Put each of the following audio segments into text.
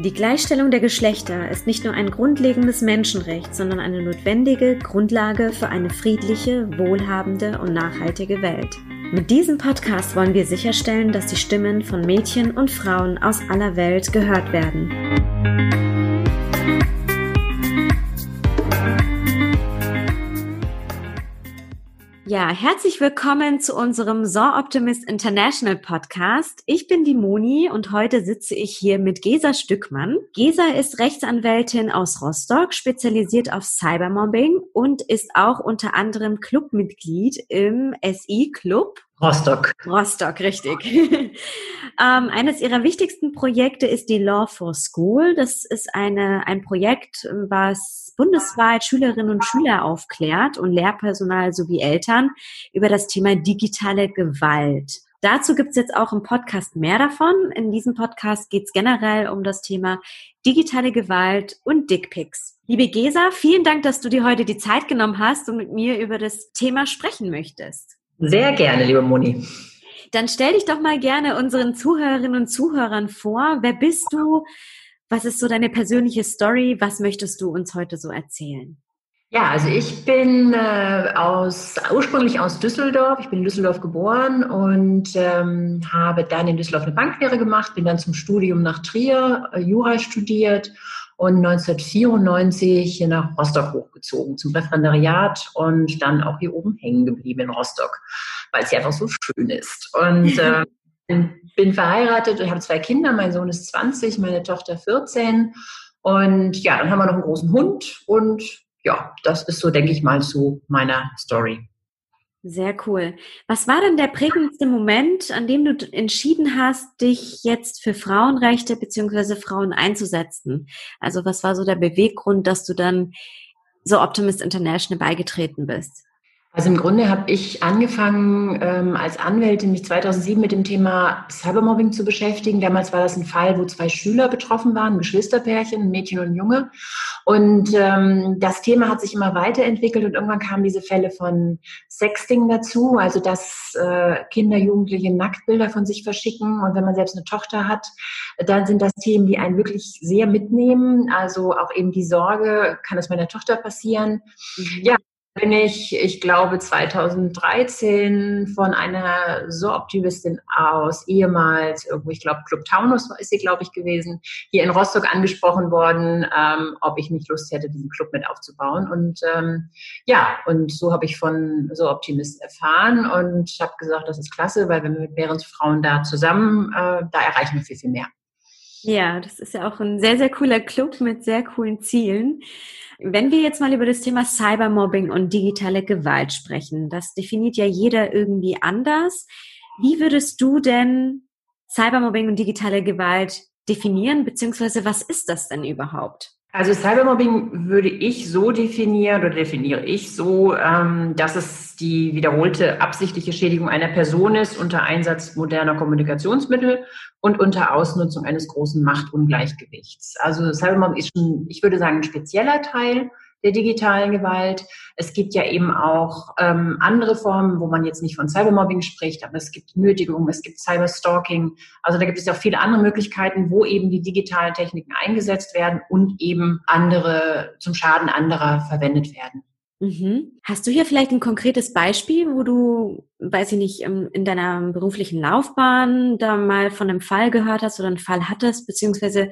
Die Gleichstellung der Geschlechter ist nicht nur ein grundlegendes Menschenrecht, sondern eine notwendige Grundlage für eine friedliche, wohlhabende und nachhaltige Welt. Mit diesem Podcast wollen wir sicherstellen, dass die Stimmen von Mädchen und Frauen aus aller Welt gehört werden. Ja, herzlich willkommen zu unserem Saw Optimist International Podcast. Ich bin die Moni und heute sitze ich hier mit Gesa Stückmann. Gesa ist Rechtsanwältin aus Rostock, spezialisiert auf Cybermobbing und ist auch unter anderem Clubmitglied im SI Club. Rostock. Rostock, richtig. ähm, eines ihrer wichtigsten Projekte ist die Law for School. Das ist eine, ein Projekt, was bundesweit Schülerinnen und Schüler aufklärt und Lehrpersonal sowie Eltern über das Thema digitale Gewalt. Dazu gibt es jetzt auch im Podcast mehr davon. In diesem Podcast geht es generell um das Thema digitale Gewalt und Dickpics. Liebe Gesa, vielen Dank, dass du dir heute die Zeit genommen hast und mit mir über das Thema sprechen möchtest. Sehr gerne, liebe Moni. Dann stell dich doch mal gerne unseren Zuhörerinnen und Zuhörern vor. Wer bist du? Was ist so deine persönliche Story? Was möchtest du uns heute so erzählen? Ja, also ich bin äh, aus, ursprünglich aus Düsseldorf. Ich bin in Düsseldorf geboren und ähm, habe dann in Düsseldorf eine Banklehre gemacht, bin dann zum Studium nach Trier, äh, Jura studiert und 1994 hier nach Rostock hochgezogen zum Referendariat und dann auch hier oben hängen geblieben in Rostock, weil es hier einfach so schön ist. Und äh, bin verheiratet und habe zwei Kinder. Mein Sohn ist 20, meine Tochter 14. Und ja, dann haben wir noch einen großen Hund. Und ja, das ist so, denke ich mal, zu meiner Story. Sehr cool. Was war denn der prägendste Moment, an dem du entschieden hast, dich jetzt für Frauenrechte bzw. Frauen einzusetzen? Also was war so der Beweggrund, dass du dann so Optimist International beigetreten bist? Also im Grunde habe ich angefangen, ähm, als Anwältin mich 2007 mit dem Thema Cybermobbing zu beschäftigen. Damals war das ein Fall, wo zwei Schüler betroffen waren, ein Geschwisterpärchen, ein Mädchen und ein Junge. Und ähm, das Thema hat sich immer weiterentwickelt und irgendwann kamen diese Fälle von Sexting dazu, also dass äh, Kinder, Jugendliche Nacktbilder von sich verschicken. Und wenn man selbst eine Tochter hat, dann sind das Themen, die einen wirklich sehr mitnehmen. Also auch eben die Sorge, kann es meiner Tochter passieren? Mhm. Ja, bin ich, ich glaube, 2013 von einer So-Optimistin aus, ehemals irgendwo, ich glaube, Club Taunus ist sie, glaube ich, gewesen, hier in Rostock angesprochen worden, ähm, ob ich nicht Lust hätte, diesen Club mit aufzubauen. Und ähm, ja, und so habe ich von So-Optimisten erfahren und habe gesagt, das ist klasse, weil wenn wir mit mehreren Frauen da zusammen, äh, da erreichen wir viel, viel mehr. Ja, das ist ja auch ein sehr, sehr cooler Club mit sehr coolen Zielen. Wenn wir jetzt mal über das Thema Cybermobbing und digitale Gewalt sprechen, das definiert ja jeder irgendwie anders. Wie würdest du denn Cybermobbing und digitale Gewalt definieren, beziehungsweise was ist das denn überhaupt? Also Cybermobbing würde ich so definieren oder definiere ich so, ähm, dass es die wiederholte absichtliche Schädigung einer Person ist unter Einsatz moderner Kommunikationsmittel und unter Ausnutzung eines großen Machtungleichgewichts. Also Cybermobbing ist schon, ich würde sagen, ein spezieller Teil der digitalen Gewalt. Es gibt ja eben auch ähm, andere Formen, wo man jetzt nicht von Cybermobbing spricht, aber es gibt Nötigung, es gibt Cyberstalking. Also da gibt es ja auch viele andere Möglichkeiten, wo eben die digitalen Techniken eingesetzt werden und eben andere zum Schaden anderer verwendet werden. Mhm. Hast du hier vielleicht ein konkretes Beispiel, wo du, weiß ich nicht, in deiner beruflichen Laufbahn da mal von einem Fall gehört hast oder einen Fall hattest, beziehungsweise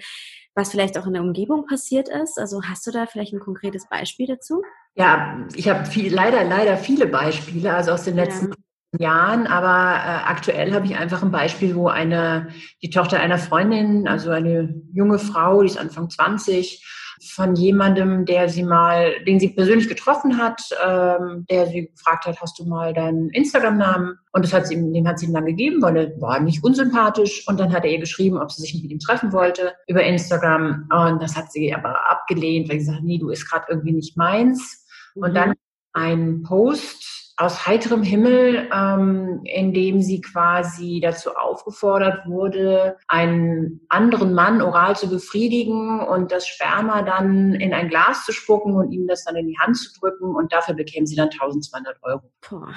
was vielleicht auch in der Umgebung passiert ist? Also hast du da vielleicht ein konkretes Beispiel dazu? Ja, ich habe viel, leider, leider viele Beispiele, also aus den letzten ja. Jahren, aber äh, aktuell habe ich einfach ein Beispiel, wo eine, die Tochter einer Freundin, also eine junge Frau, die ist Anfang 20, von jemandem, der sie mal, den sie persönlich getroffen hat, ähm, der sie gefragt hat, hast du mal deinen Instagram-Namen? Und das hat sie, den hat sie ihm dann gegeben, weil er war nicht unsympathisch. Und dann hat er ihr geschrieben, ob sie sich nicht mit ihm treffen wollte über Instagram. Und das hat sie aber abgelehnt, weil sie gesagt, nee, du ist gerade irgendwie nicht meins. Und dann ein Post aus heiterem Himmel, ähm, in dem sie quasi dazu aufgefordert wurde, einen anderen Mann oral zu befriedigen und das Sperma dann in ein Glas zu spucken und ihm das dann in die Hand zu drücken und dafür bekämen sie dann 1200 Euro. Boah.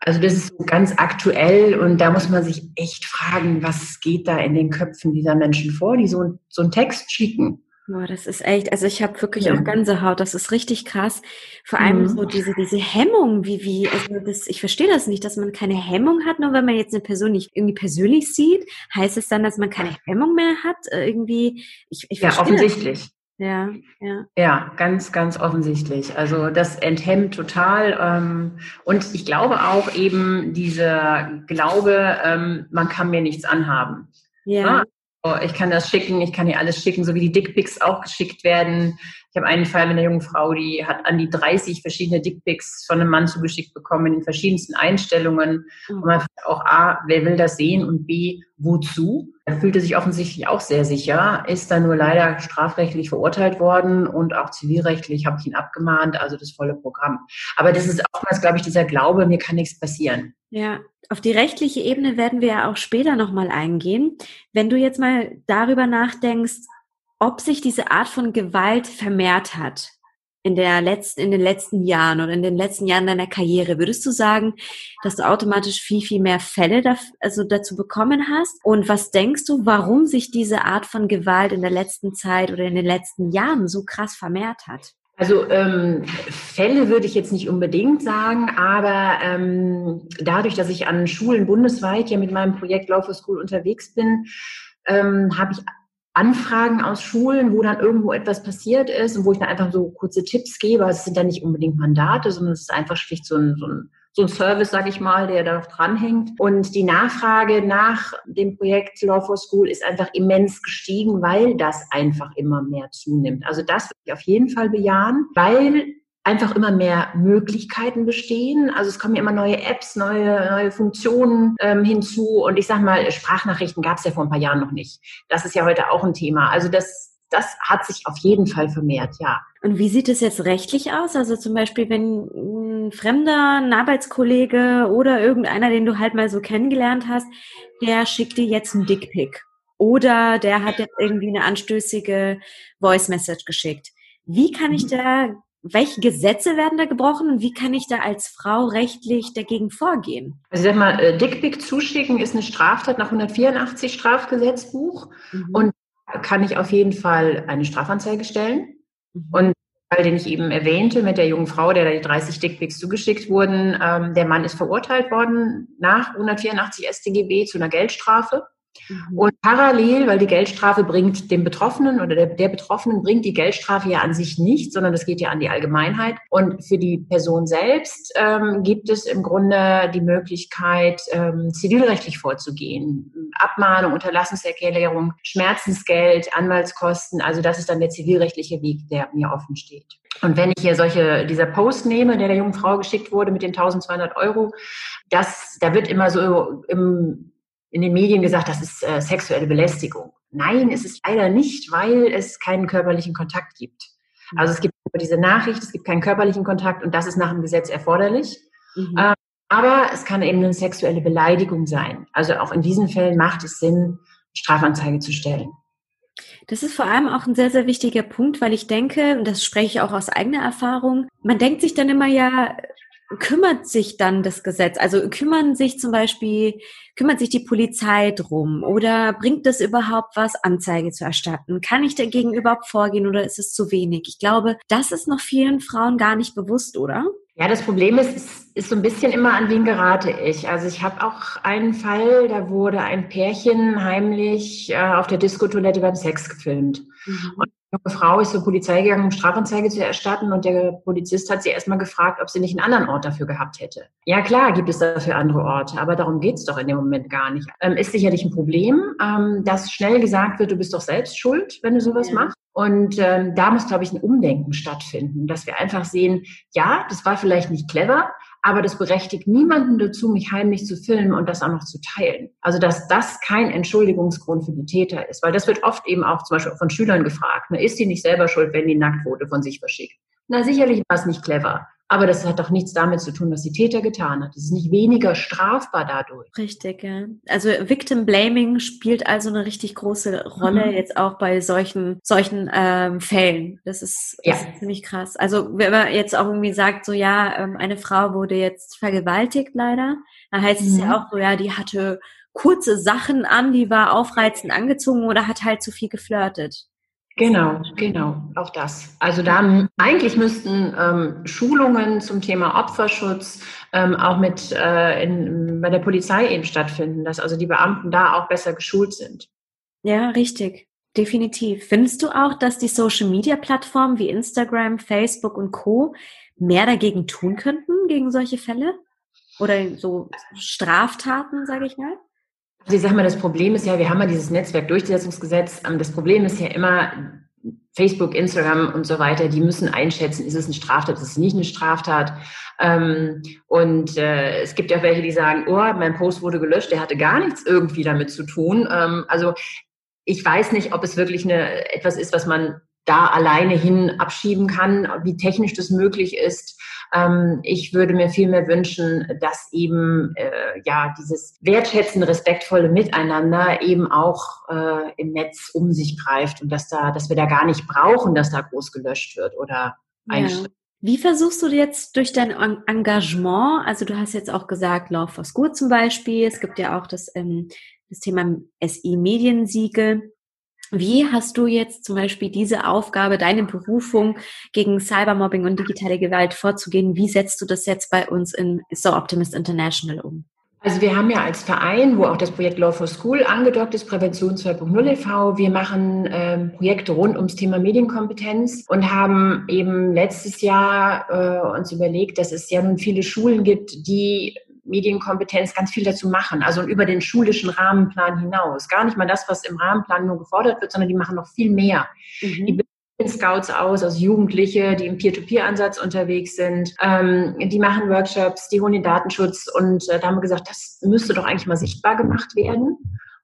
Also das ist ganz aktuell und da muss man sich echt fragen, was geht da in den Köpfen dieser Menschen vor, die so, so einen Text schicken. Boah, das ist echt, also ich habe wirklich ja. auch Gänsehaut, das ist richtig krass. Vor allem mhm. so diese, diese Hemmung, wie, wie, also das, ich verstehe das nicht, dass man keine Hemmung hat, nur wenn man jetzt eine Person nicht irgendwie persönlich sieht, heißt es dann, dass man keine Hemmung mehr hat? Äh, irgendwie, ich, ich Ja, offensichtlich. Ja, ja. Ja, ganz, ganz offensichtlich. Also das enthemmt total. Ähm, und ich glaube auch eben dieser Glaube, ähm, man kann mir nichts anhaben. Ja. Oh, ich kann das schicken, ich kann ihr alles schicken, so wie die Dickpics auch geschickt werden. Ich habe einen Fall mit einer jungen Frau, die hat an die 30 verschiedene Dickpics von einem Mann zugeschickt bekommen in den verschiedensten Einstellungen. Mhm. Und man fragt auch A, wer will das sehen und B, wozu? Er fühlte sich offensichtlich auch sehr sicher, ist dann nur leider strafrechtlich verurteilt worden und auch zivilrechtlich habe ich ihn abgemahnt, also das volle Programm. Aber das ist oftmals, glaube ich, dieser Glaube, mir kann nichts passieren. Ja, auf die rechtliche Ebene werden wir ja auch später nochmal eingehen. Wenn du jetzt mal darüber nachdenkst, ob sich diese Art von Gewalt vermehrt hat in, der letzten, in den letzten Jahren oder in den letzten Jahren deiner Karriere, würdest du sagen, dass du automatisch viel, viel mehr Fälle da, also dazu bekommen hast? Und was denkst du, warum sich diese Art von Gewalt in der letzten Zeit oder in den letzten Jahren so krass vermehrt hat? Also ähm, Fälle würde ich jetzt nicht unbedingt sagen, aber ähm, dadurch, dass ich an Schulen bundesweit ja mit meinem Projekt Law for School unterwegs bin, ähm, habe ich Anfragen aus Schulen, wo dann irgendwo etwas passiert ist und wo ich dann einfach so kurze Tipps gebe. Es sind dann nicht unbedingt Mandate, sondern es ist einfach schlicht so ein, so ein so ein Service, sage ich mal, der da dranhängt. Und die Nachfrage nach dem Projekt Law for School ist einfach immens gestiegen, weil das einfach immer mehr zunimmt. Also das würde ich auf jeden Fall bejahen, weil einfach immer mehr Möglichkeiten bestehen. Also es kommen ja immer neue Apps, neue, neue Funktionen ähm, hinzu. Und ich sage mal, Sprachnachrichten gab es ja vor ein paar Jahren noch nicht. Das ist ja heute auch ein Thema. Also das, das hat sich auf jeden Fall vermehrt, ja. Und wie sieht es jetzt rechtlich aus? Also zum Beispiel, wenn ein Fremder, ein Arbeitskollege oder irgendeiner, den du halt mal so kennengelernt hast, der schickt dir jetzt einen Dickpick. Oder der hat jetzt irgendwie eine anstößige Voice Message geschickt. Wie kann ich mhm. da welche Gesetze werden da gebrochen und wie kann ich da als Frau rechtlich dagegen vorgehen? Also ich sag mal, äh, Dickpick zuschicken ist eine Straftat nach 184 Strafgesetzbuch mhm. und kann ich auf jeden Fall eine Strafanzeige stellen. Mhm. Und Fall, den ich eben erwähnte, mit der jungen Frau, der da die 30 Dickpics zugeschickt wurden, ähm, der Mann ist verurteilt worden nach 184 StGB zu einer Geldstrafe. Mhm. Und parallel, weil die Geldstrafe bringt dem Betroffenen oder der, der, Betroffenen bringt die Geldstrafe ja an sich nicht, sondern das geht ja an die Allgemeinheit. Und für die Person selbst ähm, gibt es im Grunde die Möglichkeit, ähm, zivilrechtlich vorzugehen. Abmahnung, Unterlassungserklärung, Schmerzensgeld, Anwaltskosten. Also das ist dann der zivilrechtliche Weg, der mir offen steht. Und wenn ich hier solche, dieser Post nehme, der der jungen Frau geschickt wurde mit den 1200 Euro, das, da wird immer so im in den Medien gesagt, das ist äh, sexuelle Belästigung. Nein, ist es leider nicht, weil es keinen körperlichen Kontakt gibt. Mhm. Also es gibt diese Nachricht, es gibt keinen körperlichen Kontakt und das ist nach dem Gesetz erforderlich. Mhm. Ähm, aber es kann eben eine sexuelle Beleidigung sein. Also auch in diesen Fällen macht es Sinn, Strafanzeige zu stellen. Das ist vor allem auch ein sehr, sehr wichtiger Punkt, weil ich denke, und das spreche ich auch aus eigener Erfahrung, man denkt sich dann immer ja, kümmert sich dann das Gesetz? Also kümmern sich zum Beispiel, kümmert sich die Polizei drum oder bringt es überhaupt was, Anzeige zu erstatten? Kann ich dagegen überhaupt vorgehen oder ist es zu wenig? Ich glaube, das ist noch vielen Frauen gar nicht bewusst, oder? Ja, das Problem ist, ist, ist so ein bisschen immer, an wen gerate ich. Also ich habe auch einen Fall, da wurde ein Pärchen heimlich äh, auf der Diskotoilette beim Sex gefilmt. Mhm. Und junge Frau ist zur Polizei gegangen, um Strafanzeige zu erstatten und der Polizist hat sie erstmal gefragt, ob sie nicht einen anderen Ort dafür gehabt hätte. Ja klar, gibt es dafür andere Orte, aber darum geht's doch in dem Moment gar nicht. Ähm, ist sicherlich ein Problem, ähm, dass schnell gesagt wird, du bist doch selbst schuld, wenn du sowas ja. machst. Und ähm, da muss, glaube ich, ein Umdenken stattfinden, dass wir einfach sehen, ja, das war vielleicht nicht clever, aber das berechtigt niemanden dazu, mich heimlich zu filmen und das auch noch zu teilen. Also dass das kein Entschuldigungsgrund für die Täter ist, weil das wird oft eben auch zum Beispiel von Schülern gefragt. Ne, ist die nicht selber schuld, wenn die Nacktfoto von sich verschickt? Na, sicherlich war es nicht clever. Aber das hat doch nichts damit zu tun, was die Täter getan hat. Es ist nicht weniger strafbar dadurch. Richtig, ja. Also Victim Blaming spielt also eine richtig große Rolle mhm. jetzt auch bei solchen solchen ähm, Fällen. Das ist, ja. ist ziemlich krass. Also wenn man jetzt auch irgendwie sagt, so ja, ähm, eine Frau wurde jetzt vergewaltigt leider, dann heißt mhm. es ja mhm. auch so, ja, die hatte kurze Sachen an, die war aufreizend angezogen oder hat halt zu viel geflirtet. Genau, genau, auch das. Also da eigentlich müssten ähm, Schulungen zum Thema Opferschutz ähm, auch mit äh, in, bei der Polizei eben stattfinden, dass also die Beamten da auch besser geschult sind. Ja, richtig. Definitiv. Findest du auch, dass die Social-Media-Plattformen wie Instagram, Facebook und Co. mehr dagegen tun könnten, gegen solche Fälle? Oder so Straftaten, sage ich mal? Also ich sage mal, das Problem ist ja, wir haben ja dieses Netzwerkdurchsetzungsgesetz. Ähm, das Problem ist ja immer, Facebook, Instagram und so weiter, die müssen einschätzen, ist es eine Straftat, ist es nicht eine Straftat. Ähm, und äh, es gibt ja welche, die sagen, oh, mein Post wurde gelöscht, der hatte gar nichts irgendwie damit zu tun. Ähm, also ich weiß nicht, ob es wirklich eine, etwas ist, was man da alleine hin abschieben kann, wie technisch das möglich ist. Ähm, ich würde mir viel mehr wünschen, dass eben äh, ja dieses wertschätzen, respektvolle Miteinander eben auch äh, im Netz um sich greift und dass da, dass wir da gar nicht brauchen, dass da groß gelöscht wird oder eingeschränkt. Ja. Wie versuchst du jetzt durch dein Engagement, also du hast jetzt auch gesagt, Law for School zum Beispiel, es gibt ja auch das, ähm, das Thema SI-Mediensiegel, wie hast du jetzt zum Beispiel diese Aufgabe, deine Berufung gegen Cybermobbing und digitale Gewalt vorzugehen? Wie setzt du das jetzt bei uns in So Optimist International um? Also wir haben ja als Verein, wo auch das Projekt Law for School angedockt ist, Prävention 2.0 e.V., wir machen ähm, Projekte rund ums Thema Medienkompetenz und haben eben letztes Jahr äh, uns überlegt, dass es ja nun viele Schulen gibt, die Medienkompetenz ganz viel dazu machen, also über den schulischen Rahmenplan hinaus. Gar nicht mal das, was im Rahmenplan nur gefordert wird, sondern die machen noch viel mehr. Mhm. Die bilden Scouts aus, also Jugendliche, die im Peer-to-Peer-Ansatz unterwegs sind. Ähm, die machen Workshops, die holen den Datenschutz und äh, da haben wir gesagt, das müsste doch eigentlich mal sichtbar gemacht werden.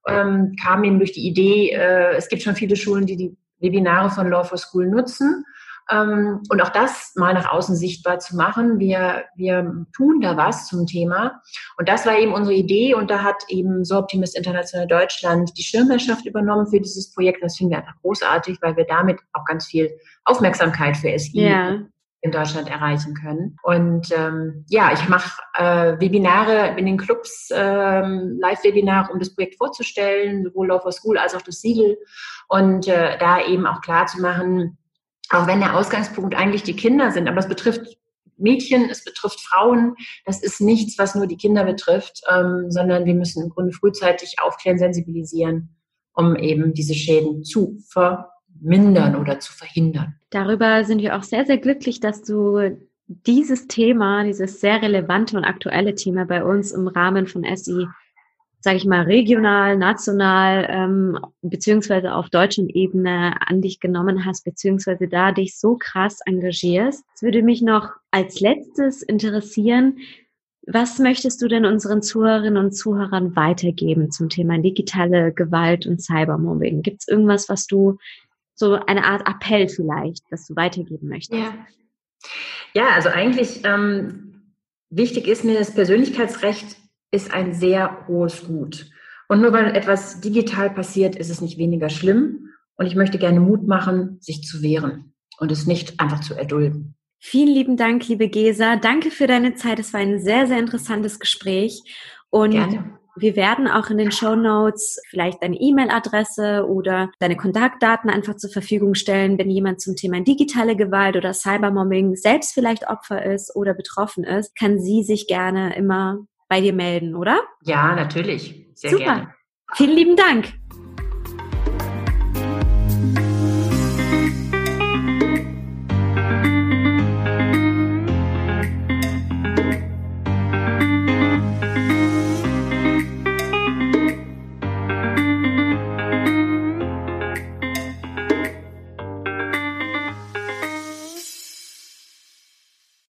Ähm, kam eben durch die Idee, äh, es gibt schon viele Schulen, die die Webinare von Law for School nutzen. Ähm, und auch das mal nach außen sichtbar zu machen. Wir, wir tun da was zum Thema. Und das war eben unsere Idee. Und da hat eben So Optimist International Deutschland die Schirmherrschaft übernommen für dieses Projekt. Das finden wir einfach großartig, weil wir damit auch ganz viel Aufmerksamkeit für SI ja. in Deutschland erreichen können. Und ähm, ja, ich mache äh, Webinare in den Clubs, ähm, Live-Webinare, um das Projekt vorzustellen, sowohl Law for School als auch das Siegel. Und äh, da eben auch klar zu machen, auch wenn der Ausgangspunkt eigentlich die Kinder sind, aber es betrifft Mädchen, es betrifft Frauen. Das ist nichts, was nur die Kinder betrifft, ähm, sondern wir müssen im Grunde frühzeitig aufklären, sensibilisieren, um eben diese Schäden zu vermindern oder zu verhindern. Darüber sind wir auch sehr, sehr glücklich, dass du dieses Thema, dieses sehr relevante und aktuelle Thema bei uns im Rahmen von SI sage ich mal, regional, national ähm, beziehungsweise auf deutschen Ebene an dich genommen hast, beziehungsweise da dich so krass engagierst. Es würde mich noch als letztes interessieren, was möchtest du denn unseren Zuhörerinnen und Zuhörern weitergeben zum Thema digitale Gewalt und Cybermobbing? Gibt es irgendwas, was du, so eine Art Appell vielleicht, das du weitergeben möchtest? Ja, ja also eigentlich ähm, wichtig ist mir das Persönlichkeitsrecht ist ein sehr hohes Gut. Und nur weil etwas digital passiert, ist es nicht weniger schlimm. Und ich möchte gerne Mut machen, sich zu wehren und es nicht einfach zu erdulden. Vielen lieben Dank, liebe Gesa. Danke für deine Zeit. Es war ein sehr, sehr interessantes Gespräch. Und gerne. wir werden auch in den Show Notes vielleicht deine E-Mail-Adresse oder deine Kontaktdaten einfach zur Verfügung stellen, wenn jemand zum Thema digitale Gewalt oder Cybermobbing selbst vielleicht Opfer ist oder betroffen ist, kann sie sich gerne immer bei dir melden, oder? Ja, natürlich. Sehr Super. gerne. Vielen lieben Dank.